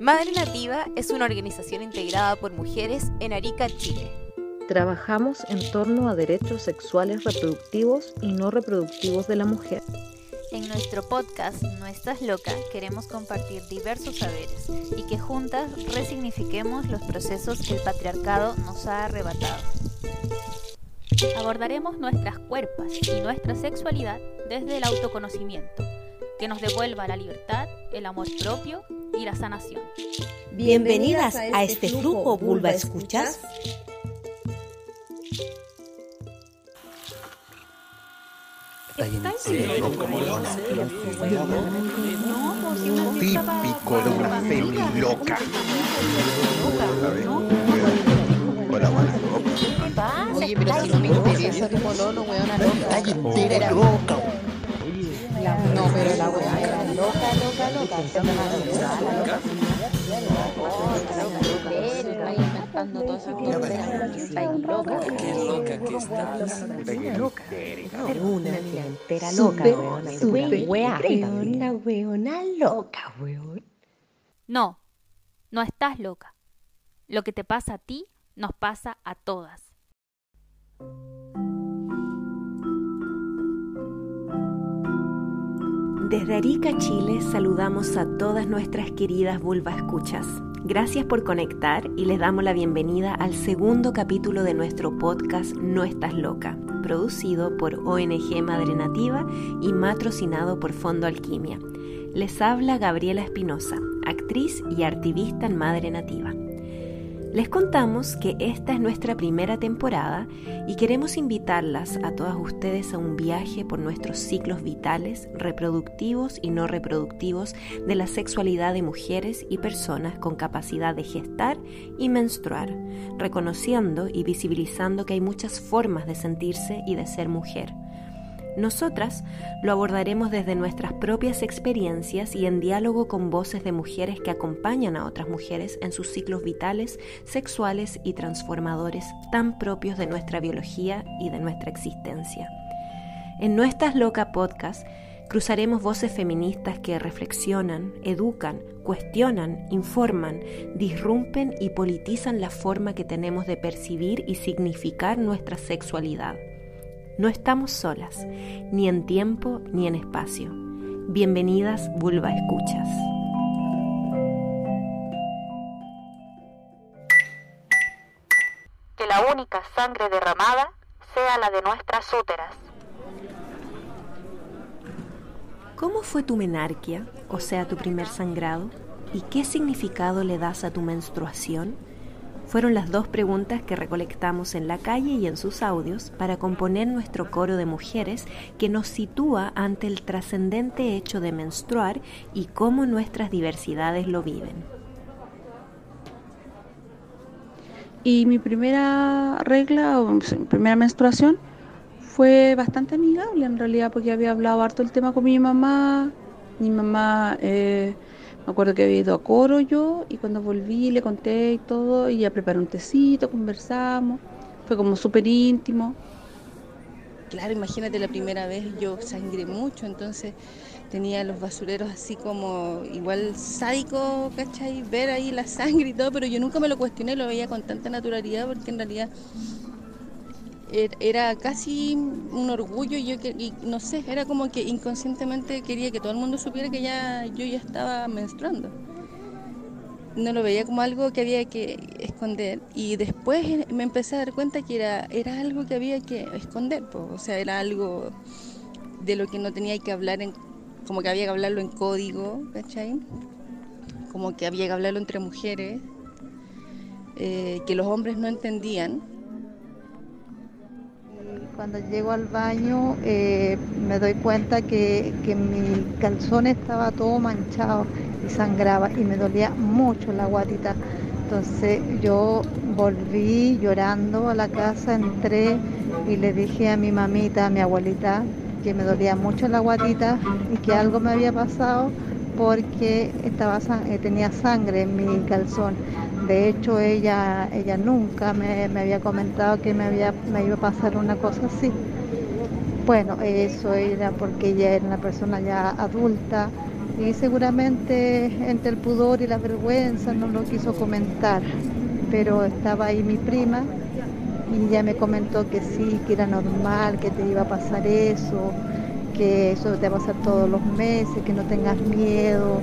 Madre Nativa es una organización integrada por mujeres en Arica, Chile. Trabajamos en torno a derechos sexuales reproductivos y no reproductivos de la mujer. En nuestro podcast No estás loca queremos compartir diversos saberes y que juntas resignifiquemos los procesos que el patriarcado nos ha arrebatado. Abordaremos nuestras cuerpas y nuestra sexualidad desde el autoconocimiento, que nos devuelva la libertad, el amor propio y la sanación. Bienvenidas a este grupo Vulva Escuchas. Típico de una loca. Oye, pero si no me interesa tu pololo, weona loca. Entera loca. No, pero la weá era loca, loca, loca. Loca. Qué loca que estás. Una entera loca, weona. Wea. Una weona loca, weón. No, no estás loca. Lo que te pasa a ti nos pasa a todas. Desde Arica, Chile, saludamos a todas nuestras queridas vulva escuchas. Gracias por conectar y les damos la bienvenida al segundo capítulo de nuestro podcast No Estás Loca, producido por ONG Madre Nativa y matrocinado por Fondo Alquimia. Les habla Gabriela Espinosa, actriz y activista en Madre Nativa. Les contamos que esta es nuestra primera temporada y queremos invitarlas a todas ustedes a un viaje por nuestros ciclos vitales, reproductivos y no reproductivos de la sexualidad de mujeres y personas con capacidad de gestar y menstruar, reconociendo y visibilizando que hay muchas formas de sentirse y de ser mujer. Nosotras lo abordaremos desde nuestras propias experiencias y en diálogo con voces de mujeres que acompañan a otras mujeres en sus ciclos vitales, sexuales y transformadores tan propios de nuestra biología y de nuestra existencia. En Nuestras Loca Podcast cruzaremos voces feministas que reflexionan, educan, cuestionan, informan, disrumpen y politizan la forma que tenemos de percibir y significar nuestra sexualidad. No estamos solas, ni en tiempo ni en espacio. Bienvenidas, Vulva Escuchas. Que la única sangre derramada sea la de nuestras úteras. ¿Cómo fue tu menarquia, o sea, tu primer sangrado? ¿Y qué significado le das a tu menstruación? Fueron las dos preguntas que recolectamos en la calle y en sus audios para componer nuestro coro de mujeres que nos sitúa ante el trascendente hecho de menstruar y cómo nuestras diversidades lo viven. Y mi primera regla o mi primera menstruación fue bastante amigable en realidad porque había hablado harto el tema con mi mamá. Mi mamá, eh, me acuerdo que había ido a coro yo y cuando volví le conté y todo y ella preparó un tecito, conversamos. Fue como súper íntimo. Claro, imagínate la primera vez yo sangré mucho, entonces tenía los basureros así como igual sádico, ¿cachai? Ver ahí la sangre y todo, pero yo nunca me lo cuestioné, lo veía con tanta naturalidad porque en realidad era casi un orgullo y yo y no sé, era como que inconscientemente quería que todo el mundo supiera que ya yo ya estaba menstruando. No lo veía como algo que había que esconder y después me empecé a dar cuenta que era, era algo que había que esconder, po. o sea, era algo de lo que no tenía que hablar, en, como que había que hablarlo en código, ¿cachai? Como que había que hablarlo entre mujeres, eh, que los hombres no entendían. Cuando llego al baño eh, me doy cuenta que, que mi calzón estaba todo manchado y sangraba y me dolía mucho la guatita. Entonces yo volví llorando a la casa, entré y le dije a mi mamita, a mi abuelita, que me dolía mucho la guatita y que algo me había pasado porque estaba, eh, tenía sangre en mi calzón. De hecho, ella, ella nunca me, me había comentado que me, había, me iba a pasar una cosa así. bueno, eso era porque ella era una persona ya adulta y seguramente entre el pudor y la vergüenza no lo quiso comentar, pero estaba ahí mi prima y ella me comentó que sí, que era normal, que te iba a pasar eso, que eso te va a pasar todos los meses, que no tengas miedo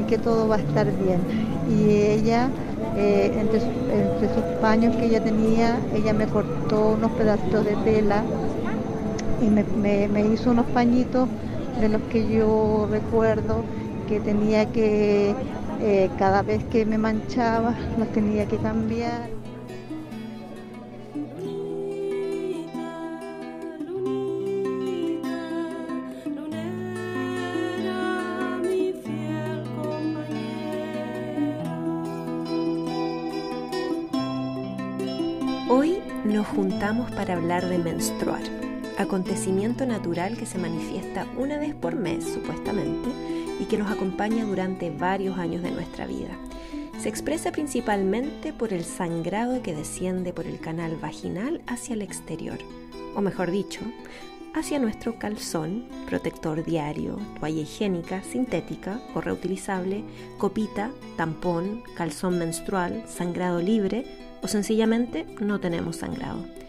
y que todo va a estar bien. Y ella, eh, entre, sus paños que ella tenía, ella me cortó unos pedacitos de tela y me, hizo unos pañitos de los que yo recuerdo que tenía que, eh, cada vez que me manchaba, los tenía que cambiar. Para hablar de menstruar acontecimiento natural que se manifiesta una vez por mes supuestamente y que nos acompaña durante varios años de nuestra vida. Se expresa principalmente por el sangrado que desciende por el canal vaginal hacia el exterior, o mejor dicho, hacia nuestro calzón, protector diario, toalla higiénica, sintética o reutilizable, copita, tampón, calzón menstrual, sangrado libre o sencillamente no tenemos sangrado.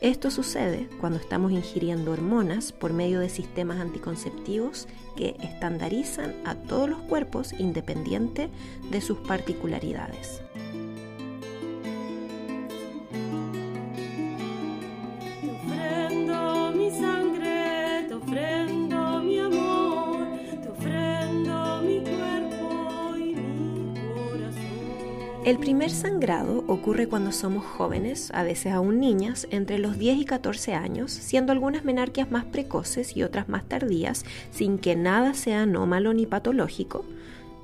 Esto sucede cuando estamos ingiriendo hormonas por medio de sistemas anticonceptivos que estandarizan a todos los cuerpos independiente de sus particularidades. El primer sangrado ocurre cuando somos jóvenes, a veces aún niñas, entre los 10 y 14 años, siendo algunas menarquias más precoces y otras más tardías, sin que nada sea anómalo ni patológico,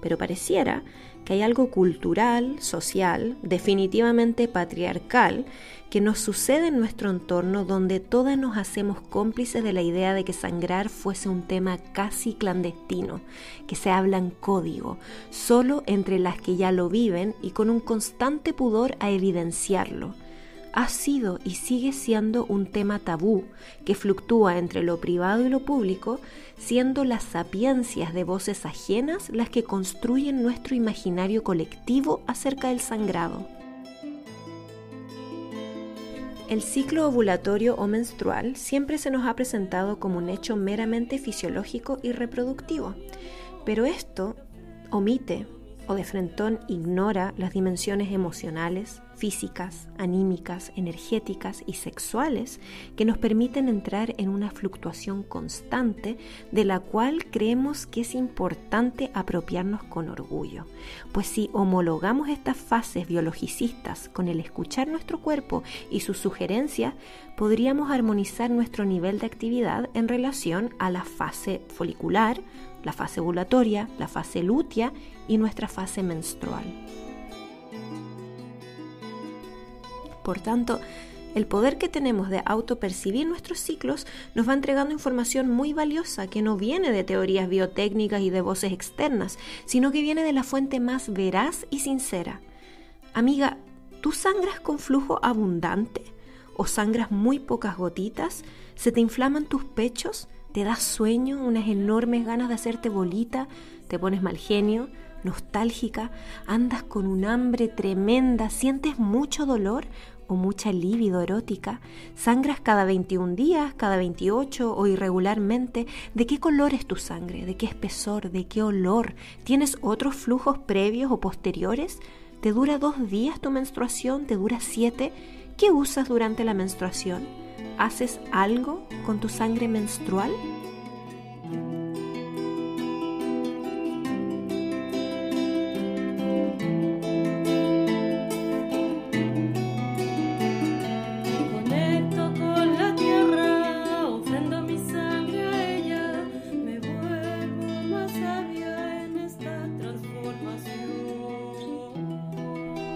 pero pareciera que hay algo cultural, social, definitivamente patriarcal, que nos sucede en nuestro entorno donde todas nos hacemos cómplices de la idea de que sangrar fuese un tema casi clandestino, que se habla en código, solo entre las que ya lo viven y con un constante pudor a evidenciarlo ha sido y sigue siendo un tema tabú que fluctúa entre lo privado y lo público, siendo las sapiencias de voces ajenas las que construyen nuestro imaginario colectivo acerca del sangrado. El ciclo ovulatorio o menstrual siempre se nos ha presentado como un hecho meramente fisiológico y reproductivo, pero esto omite o de frentón ignora las dimensiones emocionales, físicas, anímicas, energéticas y sexuales que nos permiten entrar en una fluctuación constante de la cual creemos que es importante apropiarnos con orgullo. Pues si homologamos estas fases biologicistas con el escuchar nuestro cuerpo y sus sugerencias, podríamos armonizar nuestro nivel de actividad en relación a la fase folicular, la fase ovulatoria, la fase lútea y nuestra fase menstrual. Por tanto, el poder que tenemos de autopercibir nuestros ciclos nos va entregando información muy valiosa que no viene de teorías biotécnicas y de voces externas, sino que viene de la fuente más veraz y sincera. Amiga, ¿tú sangras con flujo abundante? ¿O sangras muy pocas gotitas? ¿Se te inflaman tus pechos? ¿Te das sueño? ¿Unas enormes ganas de hacerte bolita? ¿Te pones mal genio? nostálgica, andas con un hambre tremenda, sientes mucho dolor o mucha libido erótica? ¿Sangras cada 21 días, cada 28 o irregularmente? ¿De qué color es tu sangre? ¿De qué espesor? ¿De qué olor? ¿Tienes otros flujos previos o posteriores? ¿Te dura dos días tu menstruación? ¿Te dura siete? ¿Qué usas durante la menstruación? ¿Haces algo con tu sangre menstrual?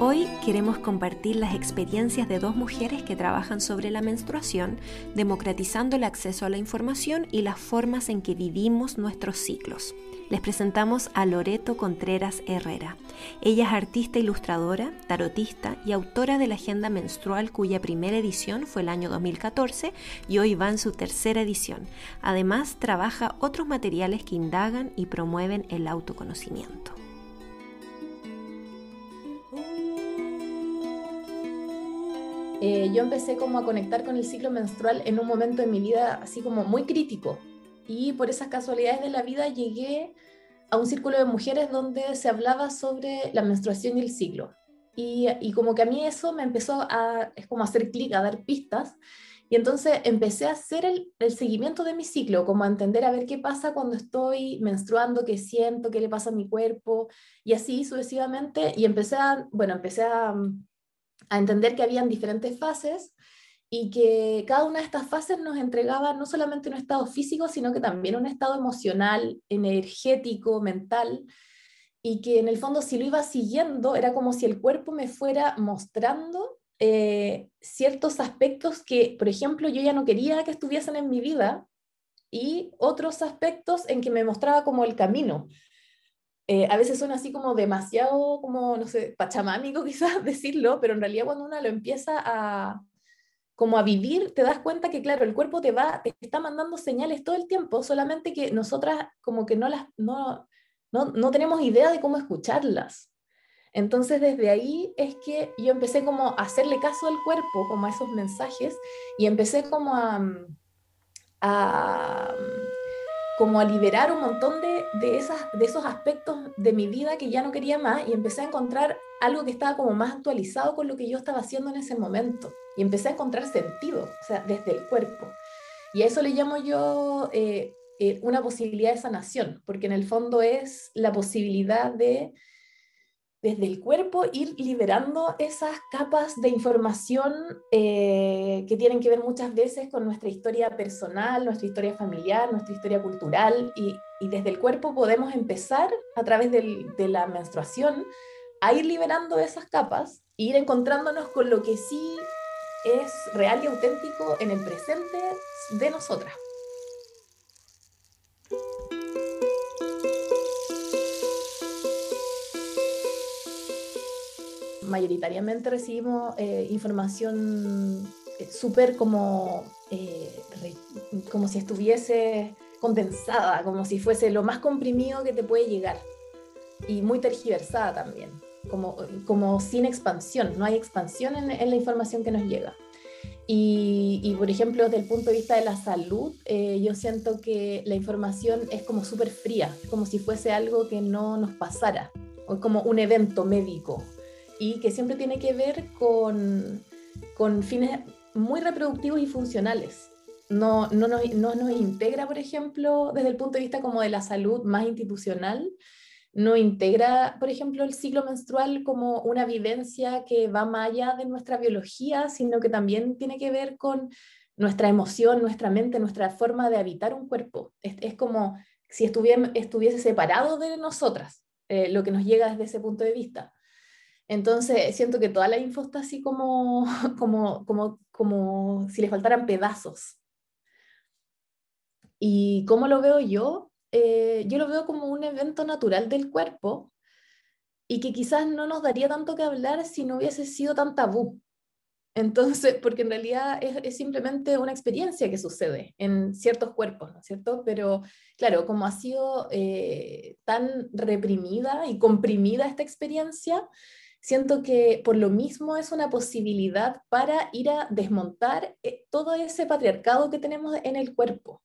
Hoy queremos compartir las experiencias de dos mujeres que trabajan sobre la menstruación, democratizando el acceso a la información y las formas en que vivimos nuestros ciclos. Les presentamos a Loreto Contreras Herrera. Ella es artista ilustradora, tarotista y autora de la Agenda Menstrual cuya primera edición fue el año 2014 y hoy va en su tercera edición. Además, trabaja otros materiales que indagan y promueven el autoconocimiento. Eh, yo empecé como a conectar con el ciclo menstrual en un momento de mi vida así como muy crítico. Y por esas casualidades de la vida llegué a un círculo de mujeres donde se hablaba sobre la menstruación y el ciclo. Y, como que a mí eso me empezó a, es como hacer clic, a dar pistas. Y entonces empecé a hacer el, el, seguimiento de mi ciclo, como a entender a ver qué pasa cuando estoy menstruando, qué siento, qué le pasa a mi cuerpo, y así sucesivamente. Y empecé a, bueno, empecé a, a entender que habían diferentes fases y que cada una de estas fases nos entregaba no solamente un estado físico, sino que también un estado emocional, energético, mental, y que en el fondo si lo iba siguiendo era como si el cuerpo me fuera mostrando eh, ciertos aspectos que, por ejemplo, yo ya no quería que estuviesen en mi vida y otros aspectos en que me mostraba como el camino. Eh, a veces suena así como demasiado, como, no sé, pachamámico quizás decirlo, pero en realidad cuando uno lo empieza a, como a vivir, te das cuenta que, claro, el cuerpo te va, te está mandando señales todo el tiempo, solamente que nosotras como que no las, no, no, no tenemos idea de cómo escucharlas. Entonces desde ahí es que yo empecé como a hacerle caso al cuerpo, como a esos mensajes, y empecé como a, a como a liberar un montón de, de, esas, de esos aspectos de mi vida que ya no quería más y empecé a encontrar algo que estaba como más actualizado con lo que yo estaba haciendo en ese momento y empecé a encontrar sentido, o sea, desde el cuerpo. Y a eso le llamo yo eh, eh, una posibilidad de sanación, porque en el fondo es la posibilidad de desde el cuerpo ir liberando esas capas de información eh, que tienen que ver muchas veces con nuestra historia personal, nuestra historia familiar, nuestra historia cultural, y, desde el cuerpo podemos empezar a través del, de la menstruación a ir liberando esas capas e ir encontrándonos con lo que sí es real y auténtico en el presente de nosotras. Mayoritariamente recibimos eh, información eh, súper como, eh, como si estuviese condensada, como si fuese lo más comprimido que te puede llegar y muy tergiversada también, como, como sin expansión, no hay expansión en, la información que nos llega. Y, por ejemplo, desde el punto de vista de la salud, yo siento que la información es como súper fría, como si fuese algo que no nos pasara, o como un evento médico, y que siempre tiene que ver con, con fines muy reproductivos y funcionales. No, no, nos, no nos integra, por ejemplo, desde el punto de vista como de la salud más institucional, no integra, por ejemplo, el ciclo menstrual como una vivencia que va más allá de nuestra biología, sino que también tiene que ver con nuestra emoción, nuestra mente, nuestra forma de habitar un cuerpo. Es, como si estuviese, estuviese separado de nosotras, eh, lo que nos llega desde ese punto de vista. Entonces siento que toda la info está así como, como, como, como si le faltaran pedazos. ¿Y cómo lo veo yo? Eh, yo lo veo como un evento natural del cuerpo y que quizás no nos daría tanto que hablar si no hubiese sido tan tabú. Entonces, porque en realidad es, es, simplemente una experiencia que sucede en ciertos cuerpos, ¿no es cierto? Pero claro, como ha sido eh, tan reprimida y comprimida esta experiencia, siento que por lo mismo es una posibilidad para ir a desmontar eh, todo ese patriarcado que tenemos en el cuerpo.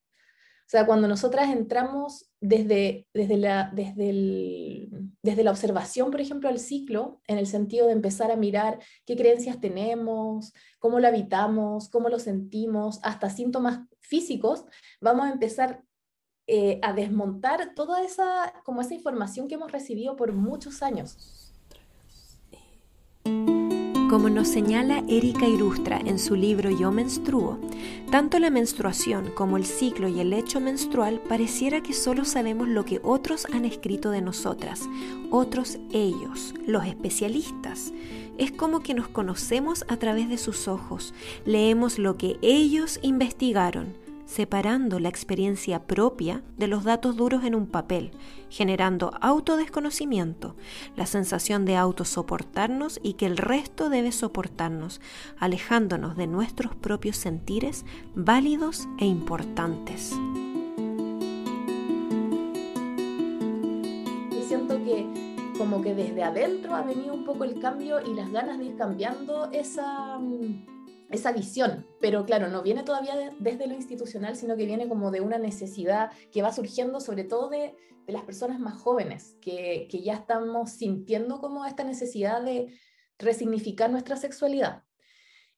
O sea, cuando nosotras entramos desde, desde, la, desde, la observación, por ejemplo, al ciclo, en el sentido de empezar a mirar qué creencias tenemos, cómo lo habitamos, cómo lo sentimos, hasta síntomas físicos, vamos a empezar eh, a desmontar toda esa, como esa información que hemos recibido por muchos años. Como nos señala Erika Irustra en su libro Yo menstruo, tanto la menstruación como el ciclo y el hecho menstrual pareciera que solo sabemos lo que otros han escrito de nosotras, otros ellos, los especialistas. Es como que nos conocemos a través de sus ojos, leemos lo que ellos investigaron, separando la experiencia propia de los datos duros en un papel, generando autodesconocimiento, la sensación de autosoportarnos y que el resto debe soportarnos, alejándonos de nuestros propios sentires válidos e importantes. Y siento que como que desde adentro ha venido un poco el cambio y las ganas de ir cambiando esa mm, esa visión, pero claro, no viene todavía desde lo institucional, sino que viene como de una necesidad que va surgiendo sobre todo de, las personas más jóvenes, que, ya estamos sintiendo como esta necesidad de resignificar nuestra sexualidad.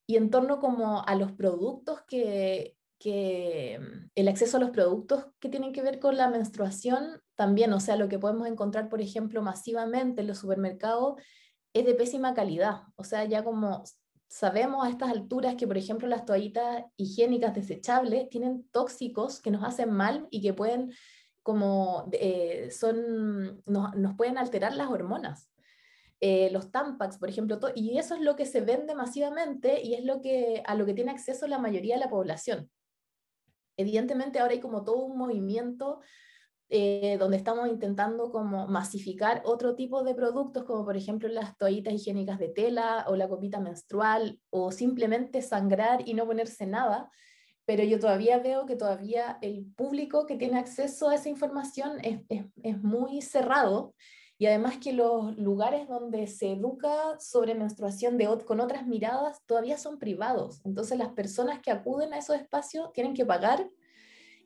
Y en torno como a los productos que, que el acceso a los productos que tienen que ver con la menstruación también, o sea, lo que podemos encontrar, por ejemplo, masivamente en los supermercados es de pésima calidad, o sea, ya como sabemos a estas alturas que, por ejemplo, las toallitas higiénicas desechables tienen tóxicos que nos hacen mal y que pueden, como, eh, son, nos, pueden alterar las hormonas. Eh, los Tampax, por ejemplo, y eso es lo que se vende masivamente y es lo que, a lo que tiene acceso la mayoría de la población. Evidentemente ahora hay como todo un movimiento eh, donde estamos intentando como masificar otro tipo de productos, como por ejemplo las toallitas higiénicas de tela o la copita menstrual, o simplemente sangrar y no ponerse nada. Pero yo todavía veo que todavía el público que tiene acceso a esa información es, es, es muy cerrado y además que los lugares donde se educa sobre menstruación de, con otras miradas todavía son privados. Entonces las personas que acuden a esos espacios tienen que pagar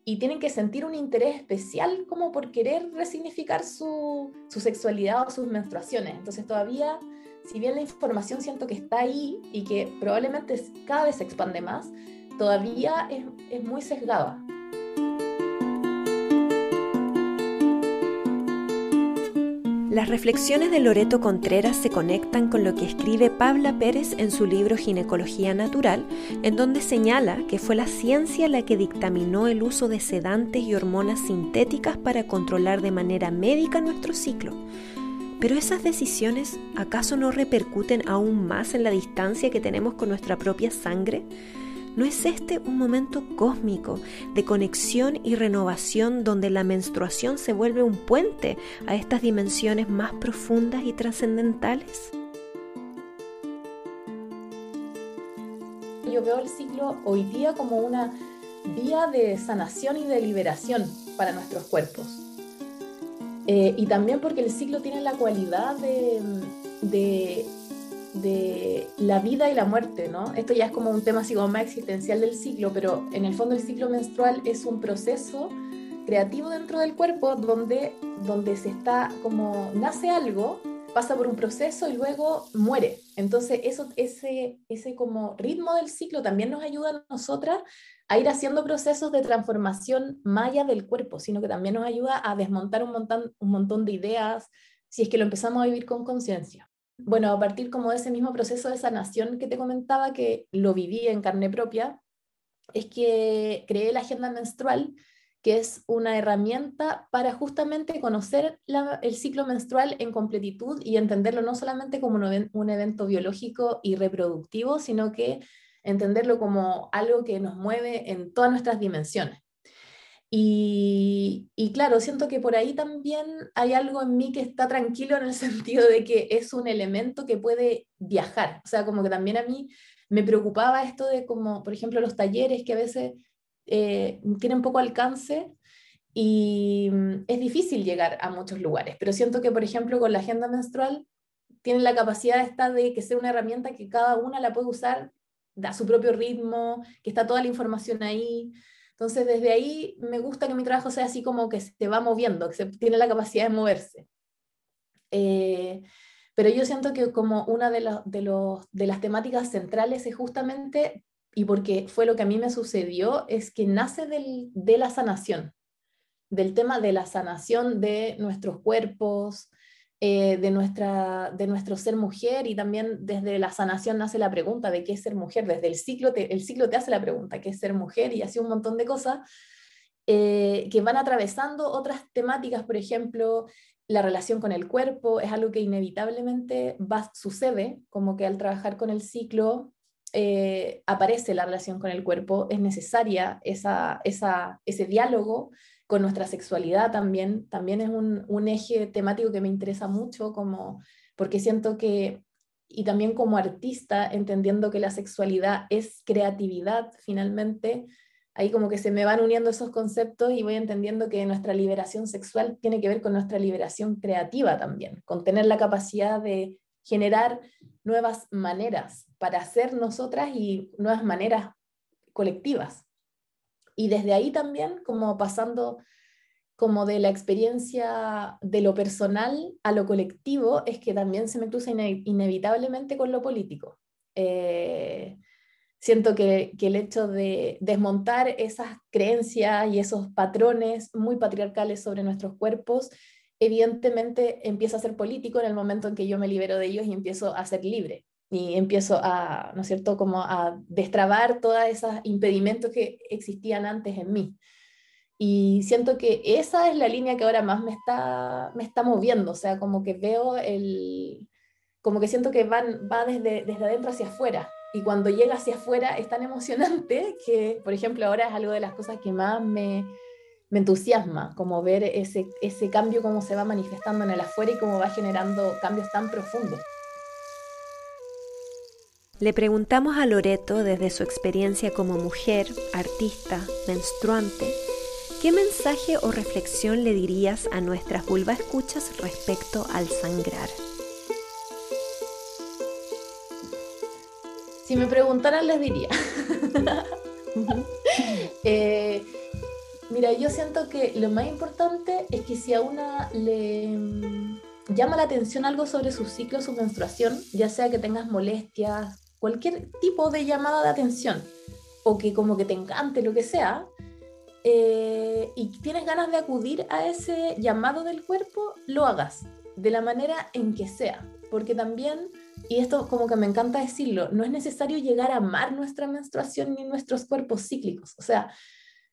y tienen que sentir un interés especial como por querer resignificar su, su, sexualidad o sus menstruaciones. Entonces todavía, si bien la información siento que está ahí y que probablemente cada vez se expande más, todavía es, es muy sesgada. Las reflexiones de Loreto Contreras se conectan con lo que escribe Pabla Pérez en su libro Ginecología Natural, en donde señala que fue la ciencia la que dictaminó el uso de sedantes y hormonas sintéticas para controlar de manera médica nuestro ciclo. Pero esas decisiones, ¿acaso no repercuten aún más en la distancia que tenemos con nuestra propia sangre? ¿No es este un momento cósmico de conexión y renovación donde la menstruación se vuelve un puente a estas dimensiones más profundas y trascendentales? Yo veo el ciclo hoy día como una vía de sanación y de liberación para nuestros cuerpos. Eh, y también porque el ciclo tiene la cualidad de, de de la vida y la muerte, ¿no? Esto ya es como un tema así más existencial del ciclo, pero en el fondo el ciclo menstrual es un proceso creativo dentro del cuerpo donde, donde se está como nace algo, pasa por un proceso y luego muere. Entonces eso, ese, ese como ritmo del ciclo también nos ayuda a nosotras a ir haciendo procesos de transformación maya del cuerpo, sino que también nos ayuda a desmontar un montón, un montón de ideas si es que lo empezamos a vivir con conciencia bueno, a partir como de ese mismo proceso de sanación que te comentaba, que lo viví en carne propia, es que creé la agenda menstrual, que es una herramienta para justamente conocer el ciclo menstrual en completitud y entenderlo no solamente como un evento biológico y reproductivo, sino que entenderlo como algo que nos mueve en todas nuestras dimensiones. Y, claro, siento que por ahí también hay algo en mí que está tranquilo en el sentido de que es un elemento que puede viajar. O sea, como que también a mí me preocupaba esto de como, por ejemplo, los talleres que a veces eh, tienen poco alcance y mm, es difícil llegar a muchos lugares. Pero siento que, por ejemplo, con la agenda menstrual tienen la capacidad esta de que sea una herramienta que cada una la puede usar a su propio ritmo, que está toda la información ahí. Entonces, desde ahí me gusta que mi trabajo sea así como que se va moviendo, que se tiene la capacidad de moverse. Eh, pero yo siento que como una de, de, las temáticas centrales es justamente, y porque fue lo que a mí me sucedió, es que nace de la sanación, del tema de la sanación de nuestros cuerpos, eh, de, nuestra, de nuestro ser mujer y también desde la sanación nace la pregunta de qué es ser mujer, desde el ciclo te, el ciclo te hace la pregunta, ¿qué es ser mujer? Y así un montón de cosas eh, que van atravesando otras temáticas, por ejemplo, la relación con el cuerpo es algo que inevitablemente va, sucede, como que al trabajar con el ciclo eh, aparece la relación con el cuerpo, es necesaria esa, esa, ese diálogo con nuestra sexualidad también, también es un, eje temático que me interesa mucho, como, porque siento que, y también como artista, entendiendo que la sexualidad es creatividad finalmente, ahí como que se me van uniendo esos conceptos y voy entendiendo que nuestra liberación sexual tiene que ver con nuestra liberación creativa también, con tener la capacidad de generar nuevas maneras para ser nosotras y nuevas maneras colectivas. Y desde ahí también, como pasando como de la experiencia de lo personal a lo colectivo, es que también se me cruza inevitablemente con lo político. Eh, siento que, el hecho de desmontar esas creencias y esos patrones muy patriarcales sobre nuestros cuerpos, evidentemente empieza a ser político en el momento en que yo me libero de ellos y empiezo a ser libre y empiezo a, ¿no es cierto?, como a destrabar todos esos impedimentos que existían antes en mí. Y siento que esa es la línea que ahora más me está, me está moviendo, o sea, como que veo el, como que siento que van, va desde, desde adentro hacia afuera, y cuando llega hacia afuera es tan emocionante que, por ejemplo, ahora es algo de las cosas que más me, me entusiasma, como ver ese, ese cambio, cómo se va manifestando en el afuera y cómo va generando cambios tan profundos. Le preguntamos a Loreto desde su experiencia como mujer, artista, menstruante, ¿qué mensaje o reflexión le dirías a nuestras vulva escuchas respecto al sangrar? Si me preguntaran, les diría. Eh, mira, yo siento que lo más importante es que si a una le mm, llama la atención algo sobre su ciclo, su menstruación, ya sea que tengas molestias, cualquier tipo de llamada de atención, o que como que te encante, lo que sea, eh, y tienes ganas de acudir a ese llamado del cuerpo, lo hagas, de la manera en que sea, porque también y esto como que me encanta decirlo, no es necesario llegar a amar nuestra menstruación ni nuestros cuerpos cíclicos. O sea,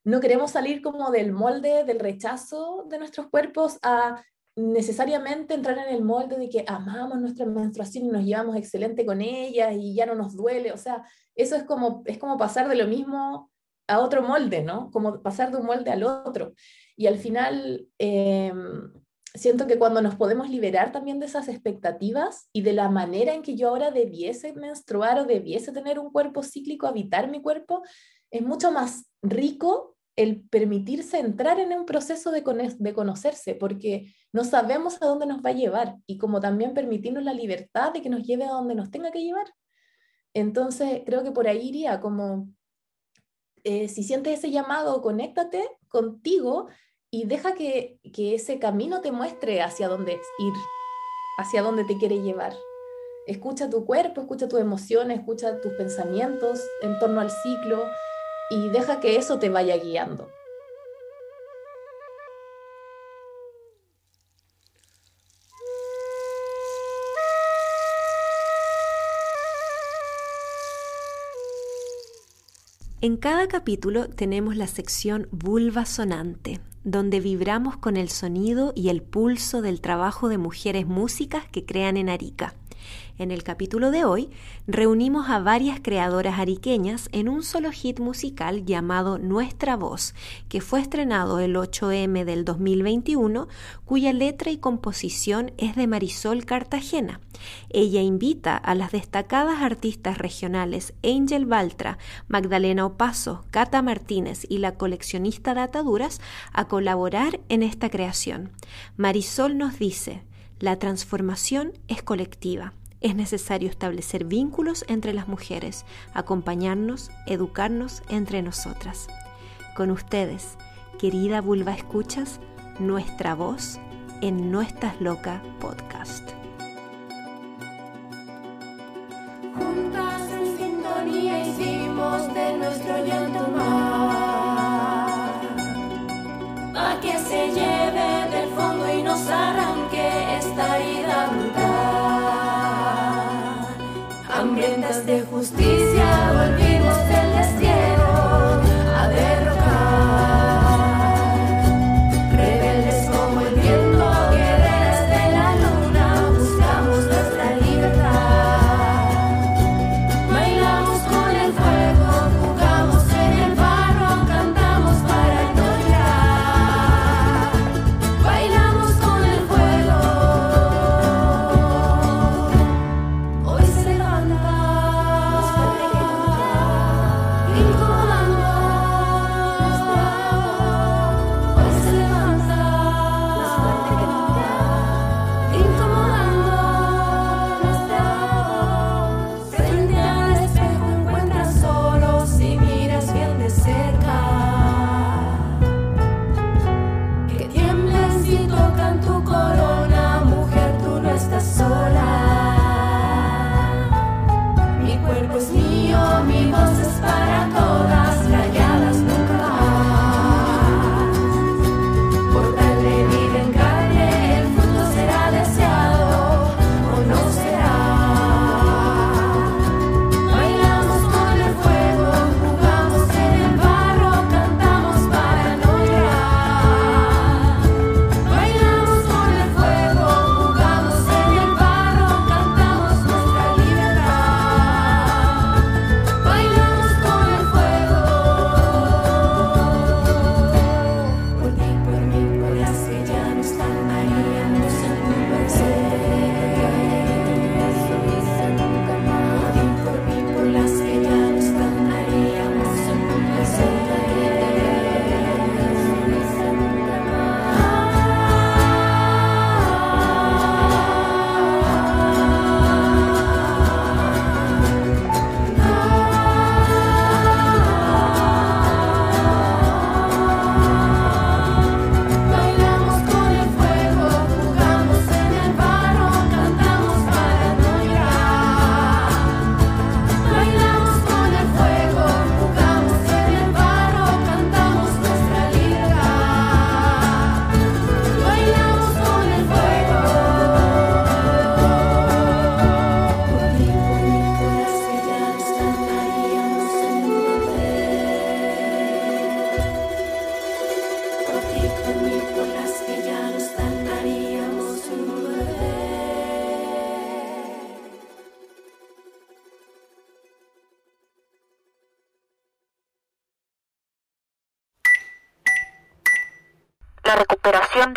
no queremos salir como del molde del rechazo de nuestros cuerpos a necesariamente entrar en el molde de que amamos nuestra menstruación y nos llevamos excelente con ella y ya no nos duele. O sea, eso es como, es como pasar de lo mismo a otro molde, ¿no? Como pasar de un molde al otro. Y al final... Eh, siento que cuando nos podemos liberar también de esas expectativas y de la manera en que yo ahora debiese menstruar o debiese tener un cuerpo cíclico, habitar mi cuerpo, es mucho más rico el permitirse entrar en un proceso de, de conocerse, porque no sabemos a dónde nos va a llevar y como también permitirnos la libertad de que nos lleve a donde nos tenga que llevar. Entonces, creo que por ahí iría como, eh, si sientes ese llamado, conéctate contigo y deja que, ese camino te muestre hacia dónde ir, hacia dónde te quiere llevar. Escucha tu cuerpo, escucha tus emociones, escucha tus pensamientos en torno al ciclo y deja que eso te vaya guiando. En cada capítulo tenemos la sección vulva sonante, donde vibramos con el sonido y el pulso del trabajo de mujeres músicas que crean en Arica. En el capítulo de hoy reunimos a varias creadoras ariqueñas en un solo hit musical llamado Nuestra Voz, que fue estrenado el 8M del 2021, cuya letra y composición es de Marisol Cartagena. Ella invita a las destacadas artistas regionales Angel Baltra, Magdalena Opaso, Cata Martínez y la coleccionista de ataduras a colaborar en esta creación. Marisol nos dice, la transformación es colectiva. Es necesario establecer vínculos entre las mujeres, acompañarnos, educarnos entre nosotras. Con ustedes, querida Vulva Escuchas, nuestra voz en No Estás Loca podcast. Juntas en sintonía hicimos de nuestro llanto mar, a que se lleve del fondo y nos ida hambrientas de justicia, volvimos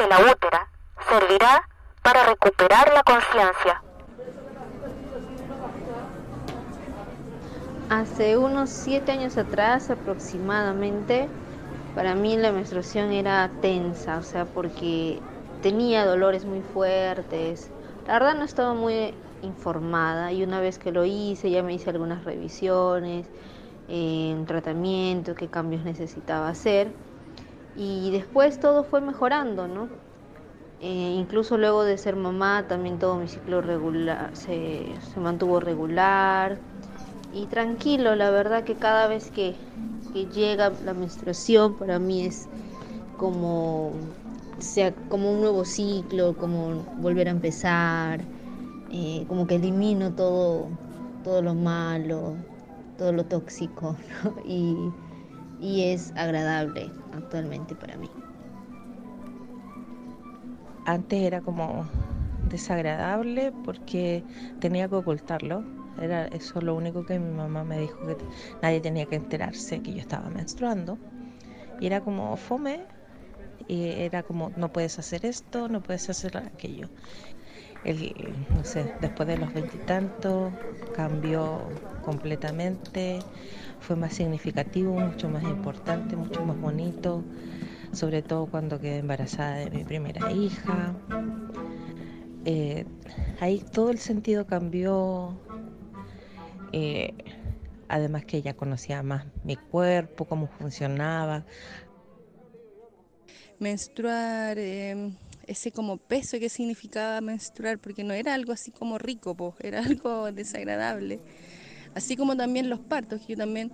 la útera servirá para recuperar la conciencia. Hace unos siete años atrás aproximadamente, para mí la menstruación era tensa, o sea, porque tenía dolores muy fuertes. La verdad no estaba muy informada y una vez que lo hice ya me hice algunas revisiones, en tratamiento, qué cambios necesitaba hacer y después todo fue mejorando, ¿no? Eh, incluso luego de ser mamá también todo mi ciclo regular se, mantuvo regular y tranquilo, la verdad que cada vez que, llega la menstruación para mí es como sea como un nuevo ciclo, como volver a empezar, eh, como que elimino todo, todo lo malo, todo lo tóxico ¿no? y es agradable actualmente para mí. Antes era como desagradable porque tenía que ocultarlo. Era eso lo único que mi mamá me dijo que nadie tenía que enterarse que yo estaba menstruando. Y era como fome. Y era como no puedes hacer esto, no puedes hacer aquello. El, no sé, después de los veintitantos cambió completamente, fue más significativo, mucho más importante, mucho más bonito, sobre todo cuando quedé embarazada de mi primera hija. Eh, ahí todo el sentido cambió, eh, además que ella conocía más mi cuerpo, cómo funcionaba. Menstruar, eh, ese como peso que significaba menstruar, porque no era algo así como rico, pues, era algo desagradable. Así como también los partos, que yo también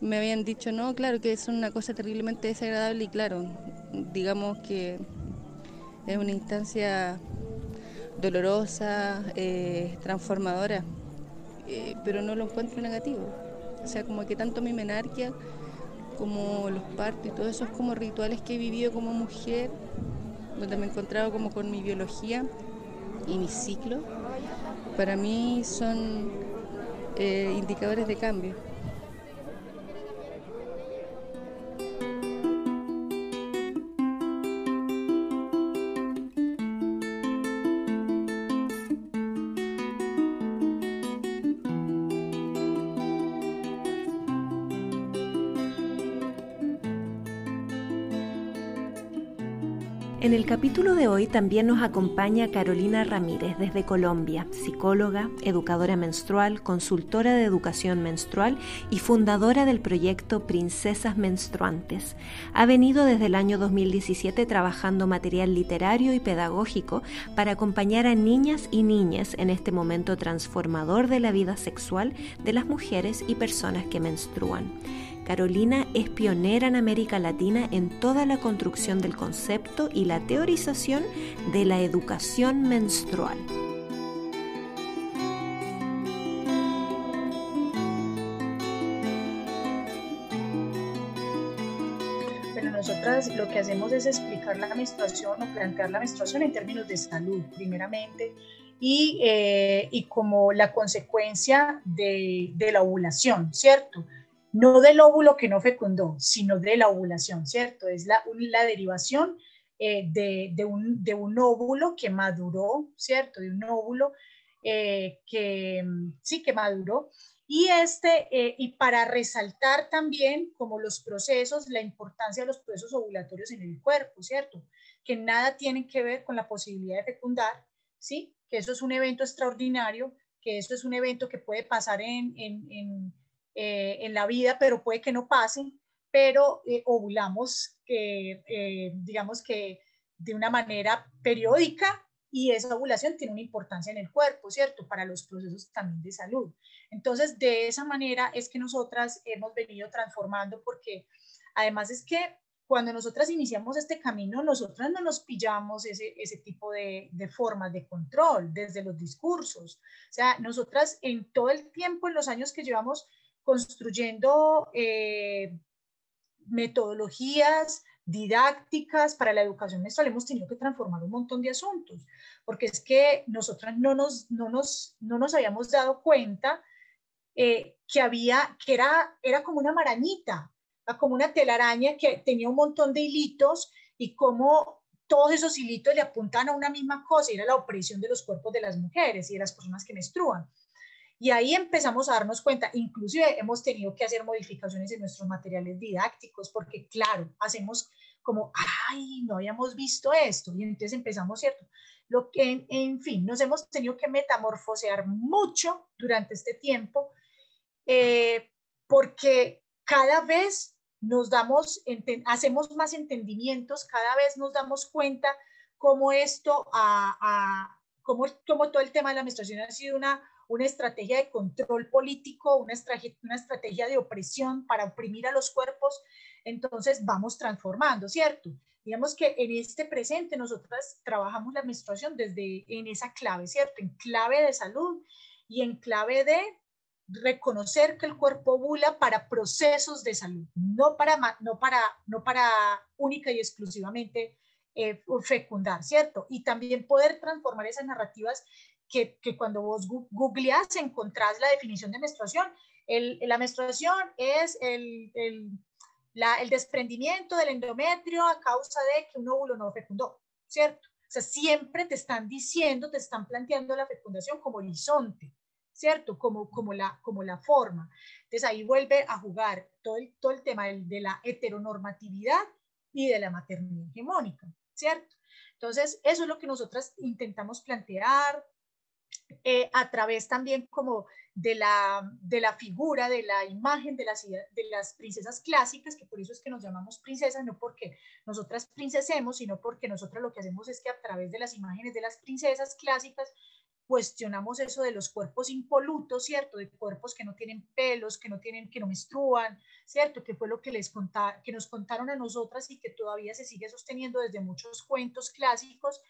me habían dicho, no, claro que es una cosa terriblemente desagradable y claro, digamos que es una instancia dolorosa, eh, transformadora, eh, pero no lo encuentro negativo. O sea, como que tanto mi menarquia como los partos y todos esos como rituales que he vivido como mujer, donde me he encontrado como con mi biología y mi ciclo, para mí son eh, indicadores de cambio. Capítulo de hoy también nos acompaña Carolina Ramírez desde Colombia, psicóloga, educadora menstrual, consultora de educación menstrual y fundadora del proyecto Princesas Menstruantes. Ha venido desde el año 2017 trabajando material literario y pedagógico para acompañar a niñas y niñas en este momento transformador de la vida sexual de las mujeres y personas que menstruan. Carolina es pionera en América Latina en toda la construcción del concepto y la teorización de la educación menstrual. Pero nosotras lo que hacemos es explicar la menstruación o plantear la menstruación en términos de salud, primeramente, y, eh, y como la consecuencia de, de la ovulación, ¿cierto? No del óvulo que no fecundó, sino de la ovulación, ¿cierto? Es la, la derivación eh, de, un, de, un, óvulo que maduró, ¿cierto? De un óvulo eh, que sí que maduró. Y, este, eh, y para resaltar también como los procesos, la importancia de los procesos ovulatorios en el cuerpo, ¿cierto? Que nada tienen que ver con la posibilidad de fecundar, ¿sí? Que eso es un evento extraordinario, que eso es un evento que puede pasar en eh, en la vida, pero puede que no pasen, pero eh, ovulamos, eh, digamos que de una manera periódica y esa ovulación tiene una importancia en el cuerpo, ¿cierto? Para los procesos también de salud. Entonces, de esa manera es que nosotras hemos venido transformando porque además es que cuando nosotras iniciamos este camino, nosotras no nos pillamos ese, ese tipo de, de, formas de control desde los discursos. O sea, nosotras en todo el tiempo, en los años que llevamos construyendo eh, metodologías didácticas para la educación menstrual, hemos tenido que transformar un montón de asuntos, porque es que nosotras no nos, no nos, no nos habíamos dado cuenta eh, que había, que era, era como una marañita, como una telaraña que tenía un montón de hilitos y cómo todos esos hilitos le apuntan a una misma cosa y era la opresión de los cuerpos de las mujeres y de las personas que menstruan. Y ahí empezamos a darnos cuenta, inclusive hemos tenido que hacer modificaciones en nuestros materiales didácticos, porque claro, hacemos como, ay, no habíamos visto esto, y entonces empezamos, ¿cierto? Lo que, en, fin, nos hemos tenido que metamorfosear mucho durante este tiempo, eh, porque cada vez nos damos, hacemos más entendimientos, cada vez nos damos cuenta cómo esto, a, a cómo, cómo todo el tema de la menstruación ha sido una una estrategia de control político, una estrategia, de opresión para oprimir a los cuerpos, entonces vamos transformando, ¿cierto? Digamos que en este presente nosotras trabajamos la menstruación desde en esa clave, ¿cierto? En clave de salud y en clave de reconocer que el cuerpo ovula para procesos de salud, no para, no para, no para única y exclusivamente eh, fecundar, ¿cierto? Y también poder transformar esas narrativas que, cuando vos googleás encontrás la definición de menstruación. El, la menstruación es el, el, el, desprendimiento del endometrio a causa de que un óvulo no fecundó, ¿cierto? O sea, siempre te están diciendo, te están planteando la fecundación como horizonte, ¿cierto? Como, como, la, como la forma. Entonces ahí vuelve a jugar todo el, todo el tema de, de la heteronormatividad y de la maternidad hegemónica, ¿cierto? Entonces, eso es lo que nosotras intentamos plantear, eh, a través también como de la, de la figura, de la imagen de las, de las princesas clásicas, que por eso es que nos llamamos princesas, no porque nosotras princesemos, sino porque nosotras lo que hacemos es que a través de las imágenes de las princesas clásicas cuestionamos eso de los cuerpos impolutos, ¿cierto? De cuerpos que no tienen pelos, que no tienen, que no menstruan, ¿cierto? Que fue lo que les contaron, que nos contaron a nosotras y que todavía se sigue sosteniendo desde muchos cuentos clásicos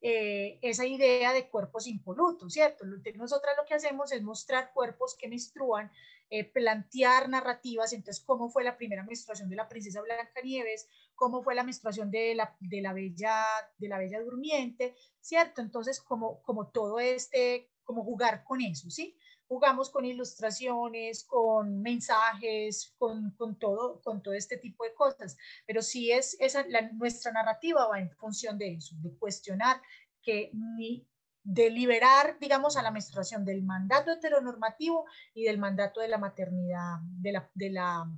eh, esa idea de cuerpos impolutos, ¿cierto? Nosotras lo que hacemos es mostrar cuerpos que menstruan, eh, plantear narrativas, entonces, cómo fue la primera menstruación de la princesa Blancanieves, cómo fue la menstruación de la, de la, bella, de la bella durmiente, ¿cierto? Entonces, como, como todo este, como jugar con eso, ¿sí? Jugamos con ilustraciones, con mensajes, con, con, todo, con todo este tipo de cosas. Pero sí es esa, nuestra narrativa va en función de eso, de cuestionar que ni de liberar, digamos, a la menstruación del mandato heteronormativo y del mandato de la maternidad, de la, de la,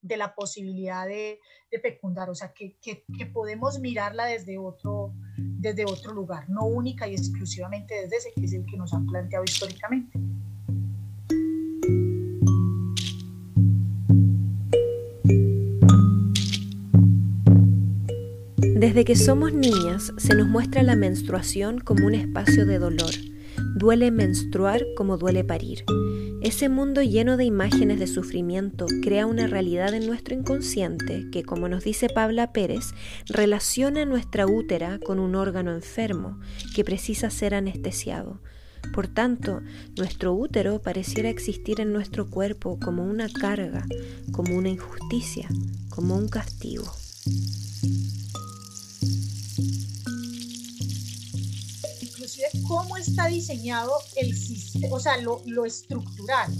de la posibilidad de, de fecundar, o sea, que, que, que, podemos mirarla desde otro, desde otro lugar, no única y exclusivamente desde ese que es el que nos han planteado históricamente. Desde que somos niñas se nos muestra la menstruación como un espacio de dolor. Duele menstruar como duele parir. Ese mundo lleno de imágenes de sufrimiento crea una realidad en nuestro inconsciente que, como nos dice Pabla Pérez, relaciona nuestra útera con un órgano enfermo que precisa ser anestesiado. Por tanto, nuestro útero pareciera existir en nuestro cuerpo como una carga, como una injusticia, como un castigo. Está diseñado el sistema, o sea, lo, lo estructural,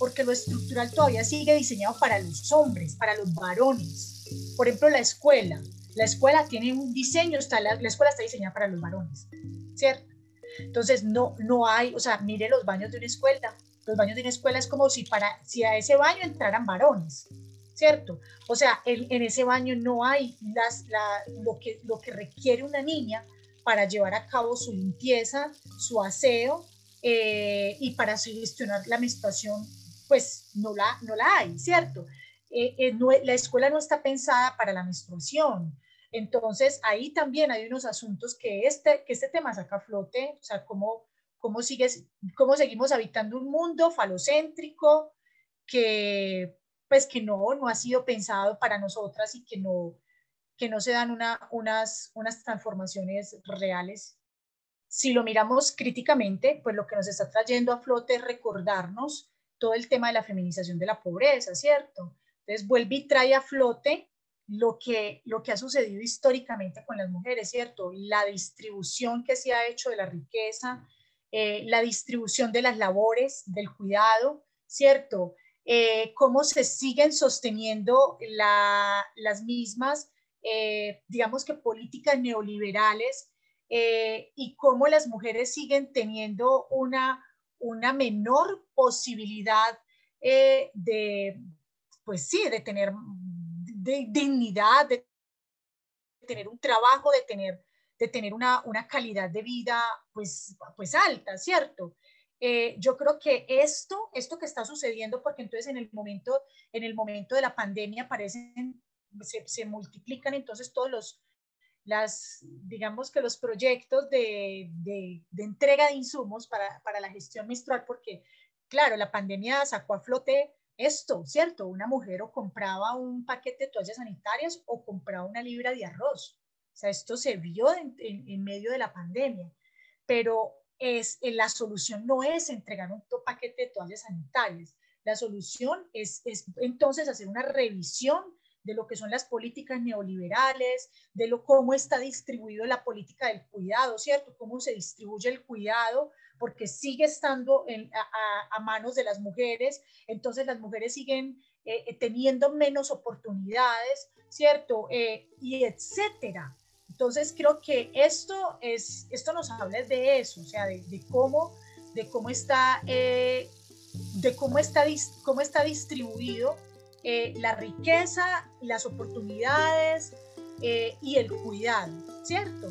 porque lo estructural todavía sigue diseñado para los hombres, para los varones. Por ejemplo, la escuela. La escuela tiene un diseño, está, la, la escuela está diseñada para los varones, ¿cierto? Entonces, no, no hay, o sea, mire los baños de una escuela. Los baños de una escuela es como si, para, si a ese baño entraran varones, ¿cierto? O sea, en, en ese baño no hay las, la, lo, que, lo que requiere una niña para llevar a cabo su limpieza, su aseo eh, y para gestionar la menstruación, pues no la, no la hay, ¿cierto? Eh, eh, la escuela no está pensada para la menstruación. Entonces, ahí también hay unos asuntos que este, que este tema saca a flote, o sea, cómo, cómo, sigues, cómo seguimos habitando un mundo falocéntrico que, pues, que no, no ha sido pensado para nosotras y que no, que no se dan unas, unas transformaciones reales. Si lo miramos críticamente, pues lo que nos está trayendo a flote es recordarnos todo el tema de la feminización de la pobreza, ¿cierto? Entonces vuelve y trae a flote lo que, lo que ha sucedido históricamente con las mujeres, ¿cierto? La distribución que se ha hecho de la riqueza, eh, la distribución de las labores, del cuidado, ¿cierto? Eh, cómo se siguen sosteniendo las mismas eh, digamos que políticas neoliberales eh, y cómo las mujeres siguen teniendo una, una menor posibilidad de, pues sí, de tener dignidad, de tener un trabajo, de tener, de tener una, una calidad de vida pues, pues alta, ¿cierto? Eh, yo creo que esto, esto que está sucediendo, porque entonces en el momento, en el momento de la pandemia aparecen, se, multiplican entonces todos los, las, digamos que los proyectos de, de, entrega de insumos para, para, la gestión menstrual, porque claro, la pandemia sacó a flote esto, ¿cierto? Una mujer o compraba un paquete de toallas sanitarias o compraba una libra de arroz. O sea, esto se vio en, en, medio de la pandemia, pero es, eh, la solución no es entregar un paquete de toallas sanitarias. La solución es, es entonces hacer una revisión de lo que son las políticas neoliberales, de lo cómo está distribuido la política del cuidado, ¿cierto? Cómo se distribuye el cuidado porque sigue estando a, manos de las mujeres, entonces las mujeres siguen eh, eh, teniendo menos oportunidades, ¿cierto? Eh, y etcétera. Entonces creo que esto, es, esto nos habla de eso, o sea, de, cómo, de cómo está, de cómo está, cómo está distribuido la riqueza, las oportunidades y el cuidado, ¿cierto?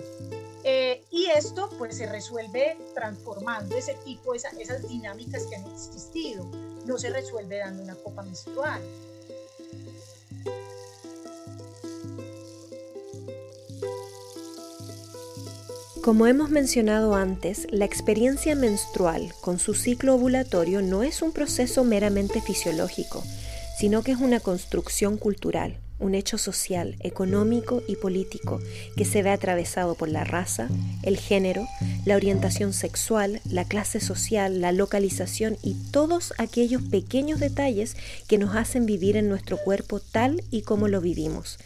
Eh, y esto pues se resuelve transformando ese tipo, esa, esas dinámicas que han existido. No se resuelve dando una copa menstrual. Como hemos mencionado antes, la experiencia menstrual con su ciclo ovulatorio no es un proceso meramente fisiológico, sino que es una construcción cultural, un hecho social, económico y político que se ve atravesado por la raza, el género, la orientación sexual, la clase social, la localización y todos aquellos pequeños detalles que nos hacen vivir en nuestro cuerpo tal y como lo vivimos.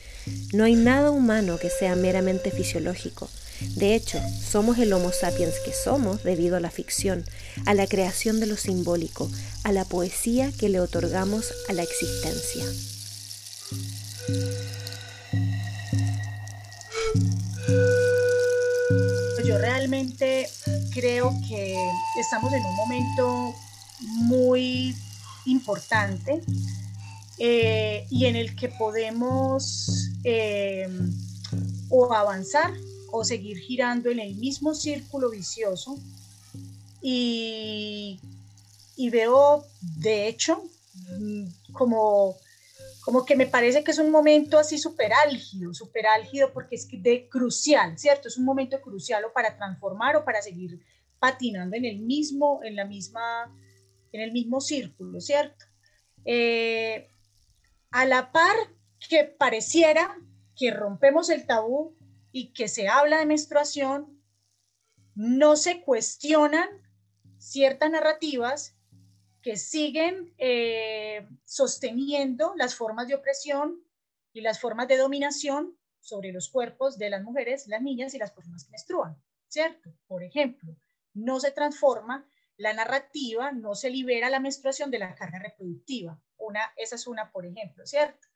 No hay nada humano que sea meramente fisiológico. De hecho, somos el Homo sapiens que somos debido a la ficción, a la creación de lo simbólico, a la poesía que le otorgamos a la existencia. Yo realmente creo que estamos en un momento muy importante eh, y en el que podemos eh, o avanzar o seguir girando en el mismo círculo vicioso y, y veo de hecho mm, como como que me parece que es un momento así súper álgido, súper álgido porque es de crucial, ¿cierto? Es un momento crucial o para transformar o para seguir patinando en el mismo, en la misma, en el mismo círculo, ¿cierto? Eh, a la par que pareciera que rompemos el tabú y que se habla de menstruación, no se cuestionan ciertas narrativas que siguen eh, sosteniendo las formas de opresión y las formas de dominación sobre los cuerpos de las mujeres, las niñas y las personas que menstruan, ¿cierto? Por ejemplo, no se transforma la narrativa, no se libera la menstruación de la carga reproductiva. Una, esa es una, por ejemplo, ¿cierto?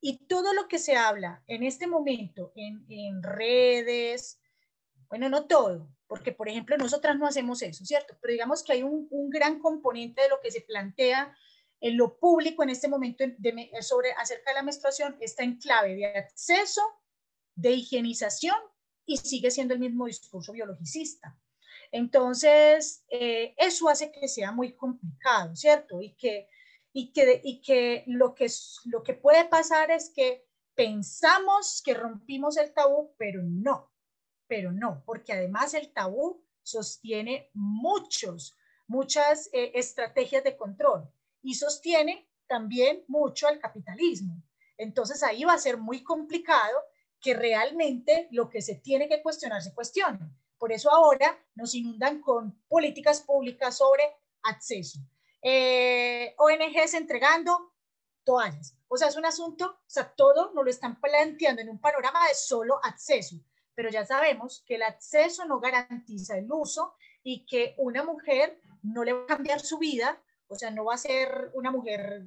Y todo lo que se habla en este momento en, redes, bueno, no todo, porque por ejemplo nosotras no hacemos eso, ¿cierto? Pero digamos que hay un, un gran componente de lo que se plantea en lo público en este momento sobre acerca de la menstruación está en clave de acceso, de higienización y sigue siendo el mismo discurso biologicista. Entonces, eh, eso hace que sea muy complicado, ¿cierto? Y que, y que, y que, lo, que lo que puede pasar es que pensamos que rompimos el tabú, pero no pero no, porque además el tabú sostiene muchos, muchas eh, estrategias de control y sostiene también mucho al capitalismo. Entonces ahí va a ser muy complicado que realmente lo que se tiene que cuestionar se cuestione. Por eso ahora nos inundan con políticas públicas sobre acceso. Eh, ONGs entregando toallas. O sea, es un asunto, o sea, todo nos lo están planteando en un panorama de solo acceso pero ya sabemos que el acceso no garantiza el uso y que una mujer no le va a cambiar su vida, o sea, no va a ser una mujer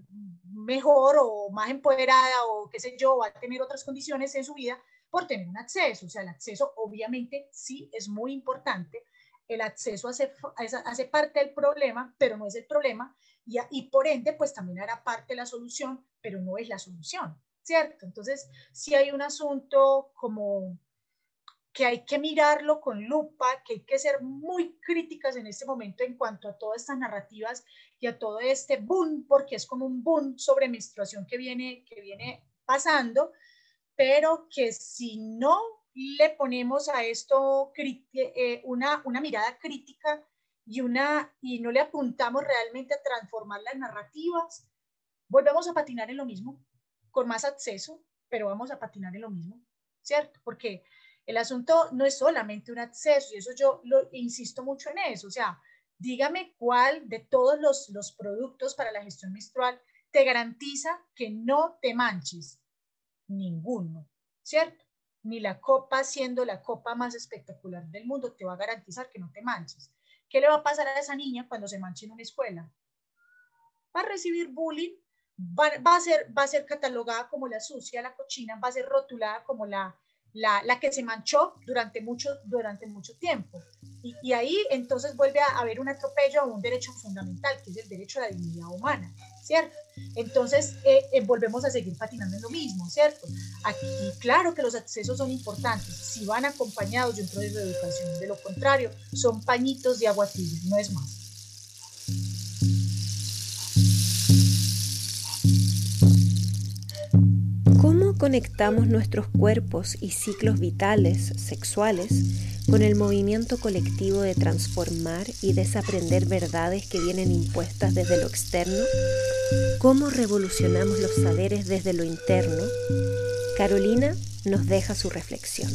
mejor o más empoderada o qué sé yo, va a tener otras condiciones en su vida por tener un acceso. O sea, el acceso obviamente sí es muy importante. El acceso hace, hace parte del problema, pero no es el problema. Y, y por ende, pues también hará parte de la solución, pero no es la solución, ¿cierto? Entonces, si hay un asunto como que hay que mirarlo con lupa, que hay que ser muy críticas en este momento en cuanto a todas estas narrativas y a todo este boom, porque es como un boom sobre menstruación que viene, que viene pasando, pero que si no le ponemos a esto eh, una, una mirada crítica y, una, y no le apuntamos realmente a transformar las narrativas, volvemos a patinar en lo mismo, con más acceso, pero vamos a patinar en lo mismo, ¿cierto? Porque el asunto no es solamente un acceso, y eso yo lo insisto mucho en eso, o sea, dígame cuál de todos los, los productos para la gestión menstrual te garantiza que no te manches ninguno, ¿cierto? Ni la copa, siendo la copa más espectacular del mundo, te va a garantizar que no te manches. ¿Qué le va a pasar a esa niña cuando se manche en una escuela? Va a recibir bullying, va, a, ser, va a ser catalogada como la sucia, la cochina, va a ser rotulada como la, la, la que se manchó durante mucho, durante mucho tiempo. Y, y, ahí entonces vuelve a haber un atropello a un derecho fundamental, que es el derecho a la dignidad humana, ¿cierto? Entonces eh, eh, volvemos a seguir patinando en lo mismo, ¿cierto? Aquí, claro que los accesos son importantes, si van acompañados de un proceso de educación, de lo contrario, son pañitos de agua tibia, no es más. Conectamos nuestros cuerpos y ciclos vitales, sexuales, con el movimiento colectivo de transformar y desaprender verdades que vienen impuestas desde lo externo? ¿Cómo revolucionamos los saberes desde lo interno? Carolina nos deja su reflexión.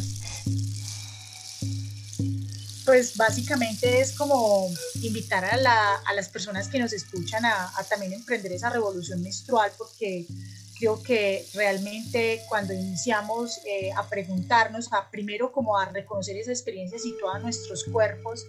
Pues básicamente es como invitar a, las personas que nos escuchan a, también emprender esa revolución menstrual porque creo que realmente cuando iniciamos eh, a preguntarnos, a primero como a reconocer esa experiencia situada en nuestros cuerpos,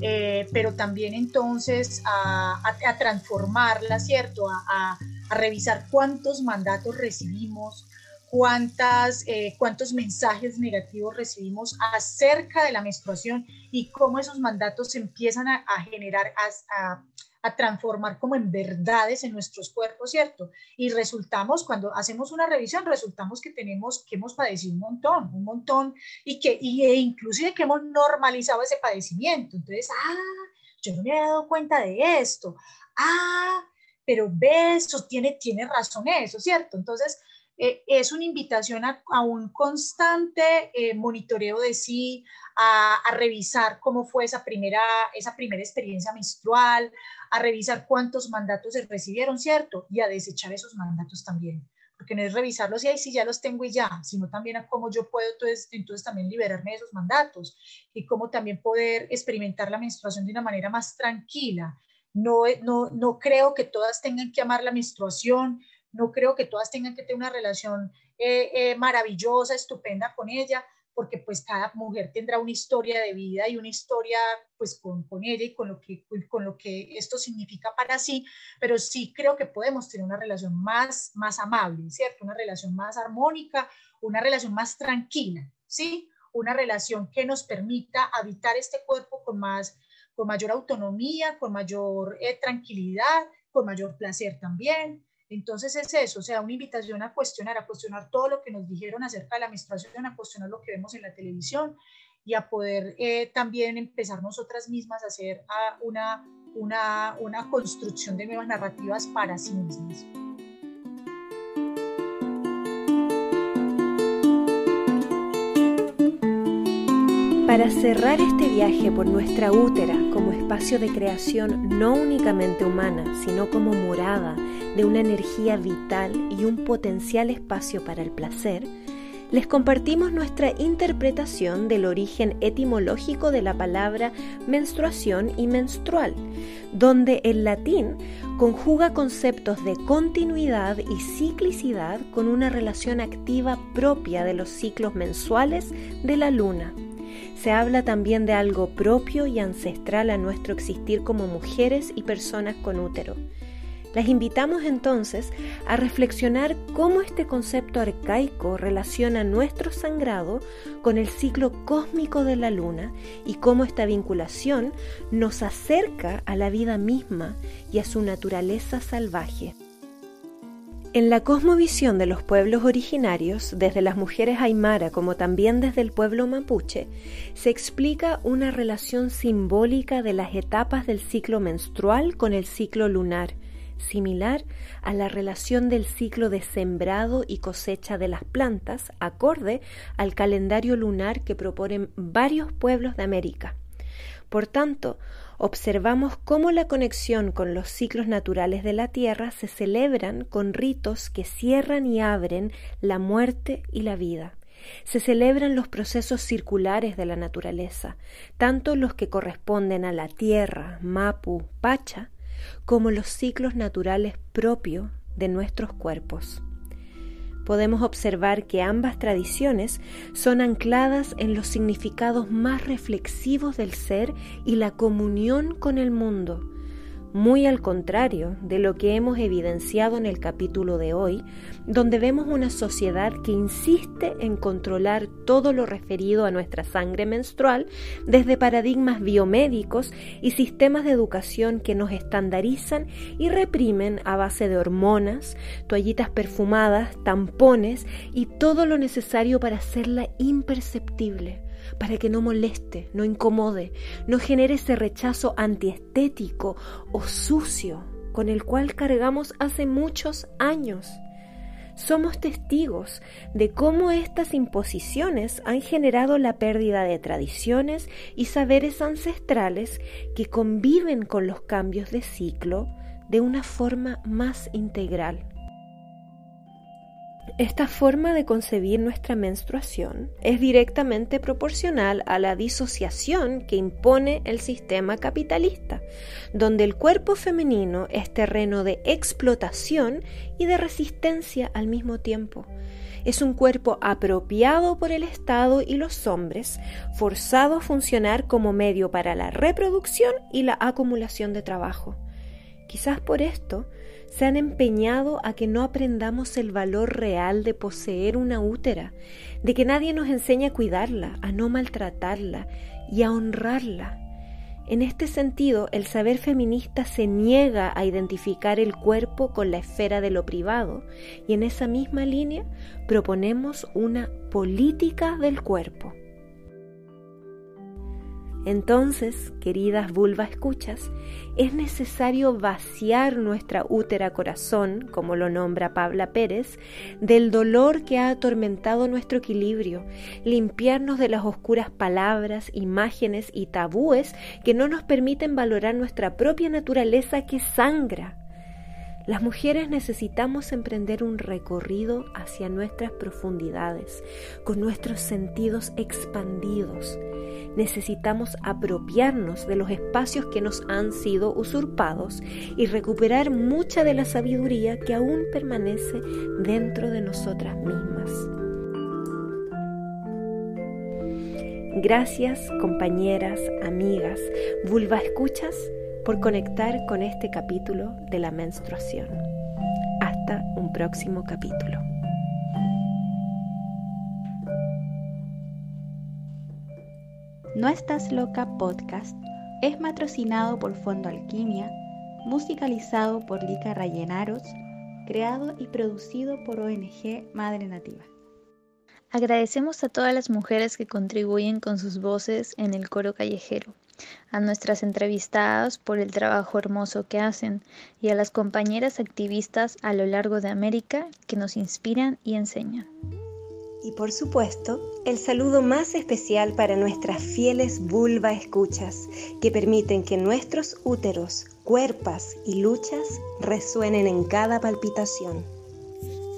eh, pero también entonces a, a, transformarla, ¿cierto? A, a, revisar cuántos mandatos recibimos, cuántas, eh, cuántos mensajes negativos recibimos acerca de la menstruación y cómo esos mandatos empiezan a, generar, a, a transformar como en verdades en nuestros cuerpos, ¿cierto? Y resultamos, cuando hacemos una revisión, resultamos que tenemos, que hemos padecido un montón, un montón, y que, y, e inclusive que hemos normalizado ese padecimiento. Entonces, ah, yo no me había dado cuenta de esto. Ah, pero ves, tiene, tiene razón eso, ¿cierto? Entonces, eh, es una invitación a, un constante eh, monitoreo de sí, a, a, revisar cómo fue esa primera, esa primera experiencia menstrual, a revisar cuántos mandatos se recibieron, ¿cierto? Y a desechar esos mandatos también. Porque no es revisarlos y ahí sí ya los tengo y ya, sino también a cómo yo puedo entonces, entonces también liberarme de esos mandatos y cómo también poder experimentar la menstruación de una manera más tranquila. No, no, no creo que todas tengan que amar la menstruación, no creo que todas tengan que tener una relación eh, eh, maravillosa, estupenda con ella, porque pues cada mujer tendrá una historia de vida y una historia pues con, con, ella y con lo, que, con lo que esto significa para sí, pero sí creo que podemos tener una relación más, más amable, ¿cierto? Una relación más armónica, una relación más tranquila, ¿sí? Una relación que nos permita habitar este cuerpo con, más, con mayor autonomía, con mayor eh, tranquilidad, con mayor placer también, entonces es eso, o sea, una invitación a cuestionar, a cuestionar todo lo que nos dijeron acerca de la menstruación, a cuestionar lo que vemos en la televisión y a poder eh, también empezar nosotras mismas a hacer a una, una, una construcción de nuevas narrativas para sí mismas. Para cerrar este viaje por nuestra útera como espacio de creación no únicamente humana, sino como morada de una energía vital y un potencial espacio para el placer, les compartimos nuestra interpretación del origen etimológico de la palabra menstruación y menstrual, donde el latín conjuga conceptos de continuidad y ciclicidad con una relación activa propia de los ciclos mensuales de la luna se habla también de algo propio y ancestral a nuestro existir como mujeres y personas con útero. Las invitamos entonces a reflexionar cómo este concepto arcaico relaciona nuestro sangrado con el ciclo cósmico de la luna y cómo esta vinculación nos acerca a la vida misma y a su naturaleza salvaje. En la cosmovisión de los pueblos originarios, desde las mujeres aymara como también desde el pueblo mapuche, se explica una relación simbólica de las etapas del ciclo menstrual con el ciclo lunar, similar a la relación del ciclo de sembrado y cosecha de las plantas, acorde al calendario lunar que proponen varios pueblos de América. Por tanto, observamos cómo la conexión con los ciclos naturales de la Tierra se celebran con ritos que cierran y abren la muerte y la vida. Se celebran los procesos circulares de la naturaleza, tanto los que corresponden a la Tierra, Mapu, Pacha, como los ciclos naturales propios de nuestros cuerpos podemos observar que ambas tradiciones son ancladas en los significados más reflexivos del ser y la comunión con el mundo, muy al contrario de lo que hemos evidenciado en el capítulo de hoy, donde vemos una sociedad que insiste en controlar todo lo referido a nuestra sangre menstrual desde paradigmas biomédicos y sistemas de educación que nos estandarizan y reprimen a base de hormonas, toallitas perfumadas, tampones y todo lo necesario para hacerla imperceptible para que no moleste, no incomode, no genere ese rechazo antiestético o sucio con el cual cargamos hace muchos años. Somos testigos de cómo estas imposiciones han generado la pérdida de tradiciones y saberes ancestrales que conviven con los cambios de ciclo de una forma más integral. Esta forma de concebir nuestra menstruación es directamente proporcional a la disociación que impone el sistema capitalista, donde el cuerpo femenino es terreno de explotación y de resistencia al mismo tiempo. Es un cuerpo apropiado por el Estado y los hombres, forzado a funcionar como medio para la reproducción y la acumulación de trabajo. Quizás por esto, se han empeñado a que no aprendamos el valor real de poseer una útera, de que nadie nos enseñe a cuidarla, a no maltratarla y a honrarla. En este sentido, el saber feminista se niega a identificar el cuerpo con la esfera de lo privado y en esa misma línea proponemos una política del cuerpo. Entonces, queridas vulva escuchas, es necesario vaciar nuestra útera corazón, como lo nombra Pabla Pérez, del dolor que ha atormentado nuestro equilibrio, limpiarnos de las oscuras palabras, imágenes y tabúes que no nos permiten valorar nuestra propia naturaleza que sangra. Las mujeres necesitamos emprender un recorrido hacia nuestras profundidades, con nuestros sentidos expandidos necesitamos apropiarnos de los espacios que nos han sido usurpados y recuperar mucha de la sabiduría que aún permanece dentro de nosotras mismas. Gracias compañeras, amigas, vulva escuchas por conectar con este capítulo de la menstruación. Hasta un próximo capítulo. No Estás Loca Podcast es patrocinado por Fondo Alquimia, musicalizado por Lica Rayenaros, creado y producido por ONG Madre Nativa. Agradecemos a todas las mujeres que contribuyen con sus voces en el coro callejero, a nuestras entrevistadas por el trabajo hermoso que hacen y a las compañeras activistas a lo largo de América que nos inspiran y enseñan. Y por supuesto, el saludo más especial para nuestras fieles vulva escuchas, que permiten que nuestros úteros, cuerpas y luchas resuenen en cada palpitación.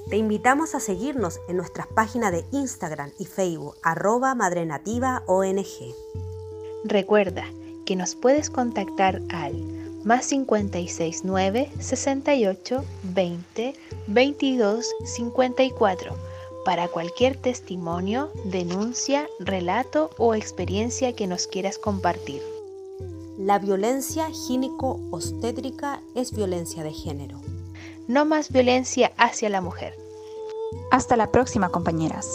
Te invitamos a seguirnos en nuestras páginas de Instagram y Facebook, arroba ONG. Recuerda que nos puedes contactar al más 569 68 20 22 54 para cualquier testimonio, denuncia, relato o experiencia que nos quieras compartir. La violencia gínico-obstétrica es violencia de género. No más violencia hacia la mujer. Hasta la próxima, compañeras.